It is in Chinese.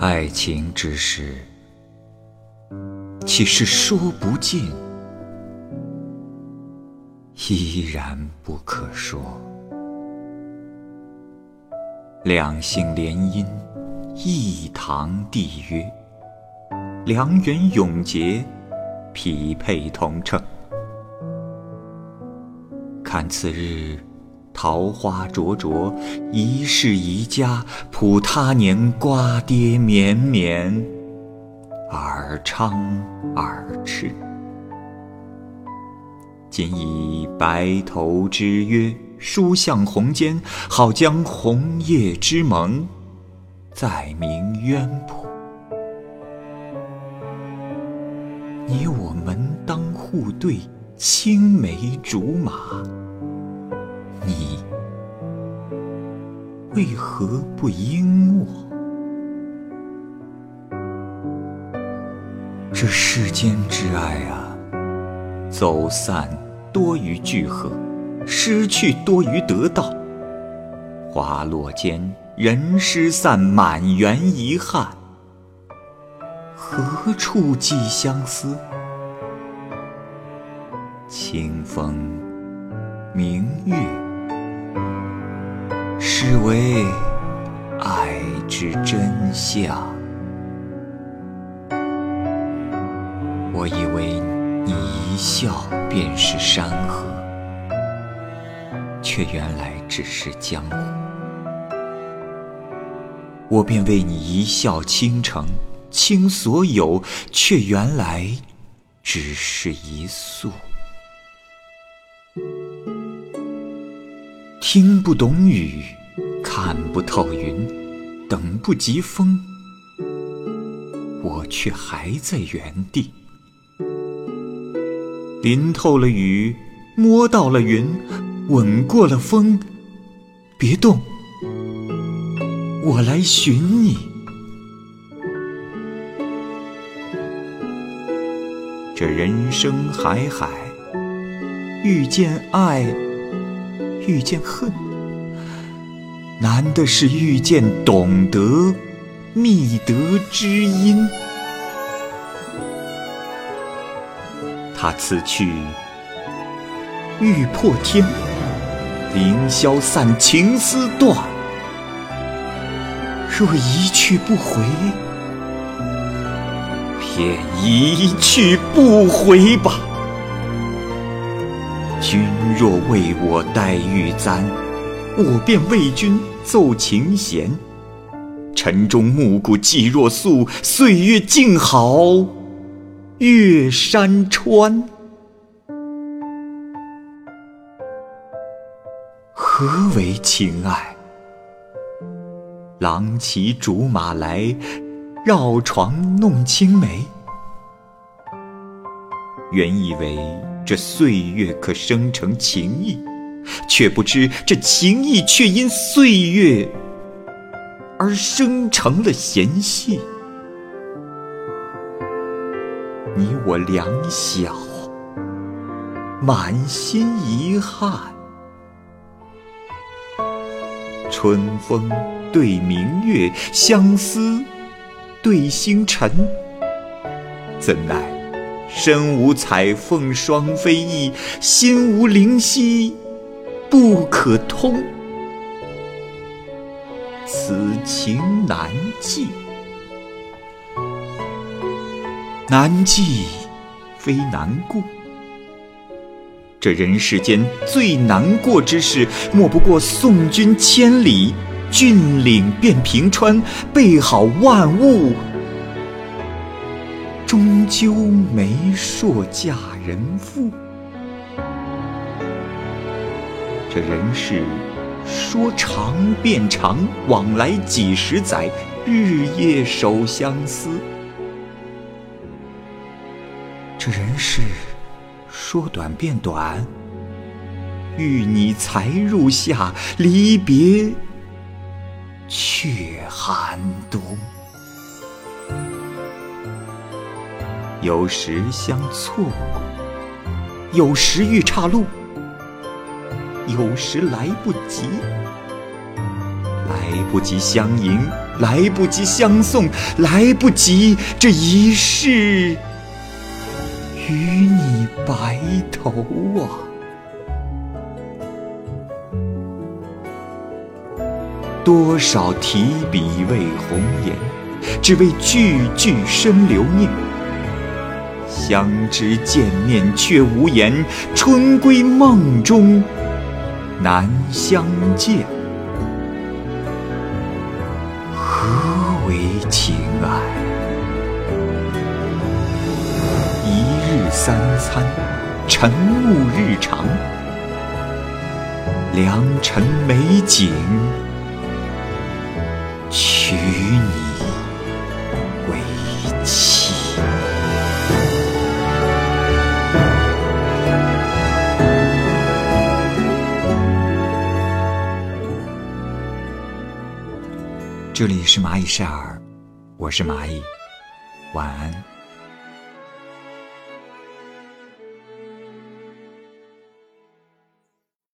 爱情之事，岂是说不尽，依然不可说。两姓联姻，一堂缔约，良缘永结，匹配同称。看此日。桃花灼灼，一世一家；普他年瓜瓞绵绵，尔昌尔炽。今以白头之约，书向红笺，好将红叶之盟，再明渊谱。你我门当户对，青梅竹马。为何不应我？这世间之爱啊，走散多于聚合，失去多于得到。花落间，人失散，满园遗憾。何处寄相思？清风明月。是为爱之真相。我以为你一笑便是山河，却原来只是江湖。我便为你一笑倾城，倾所有，却原来只是一粟。听不懂雨，看不透云，等不及风，我却还在原地。淋透了雨，摸到了云，吻过了风，别动，我来寻你。这人生海海，遇见爱。遇见恨，难的是遇见懂得觅得知音。他此去欲破天，凌霄散，情丝断。若一去不回，便一去不回吧。君若为我戴玉簪，我便为君奏琴弦。晨钟暮鼓寂若素，岁月静好越山川。何为情爱？郎骑竹马来，绕床弄青梅。原以为。这岁月可生成情意，却不知这情意却因岁月而生成了嫌隙。你我两小，满心遗憾。春风对明月，相思对星辰，怎奈？身无彩凤双飞翼，心无灵犀不可通。此情难寄，难寄非难过。这人世间最难过之事，莫不过送君千里，峻岭变平川，备好万物。终究媒妁嫁人妇，这人世说长便长，往来几十载，日夜守相思。这人世说短便短，遇你才入夏，离别却寒冬。有时相错过，有时遇岔路，有时来不及，来不及相迎，来不及相送，来不及这一世与你白头啊！多少提笔为红颜，只为句句生留念。相知见面却无言，春归梦中难相见。何为情爱？一日三餐，晨暮日常，良辰美景。这里是蚂蚁晒尔，我是蚂蚁，晚安。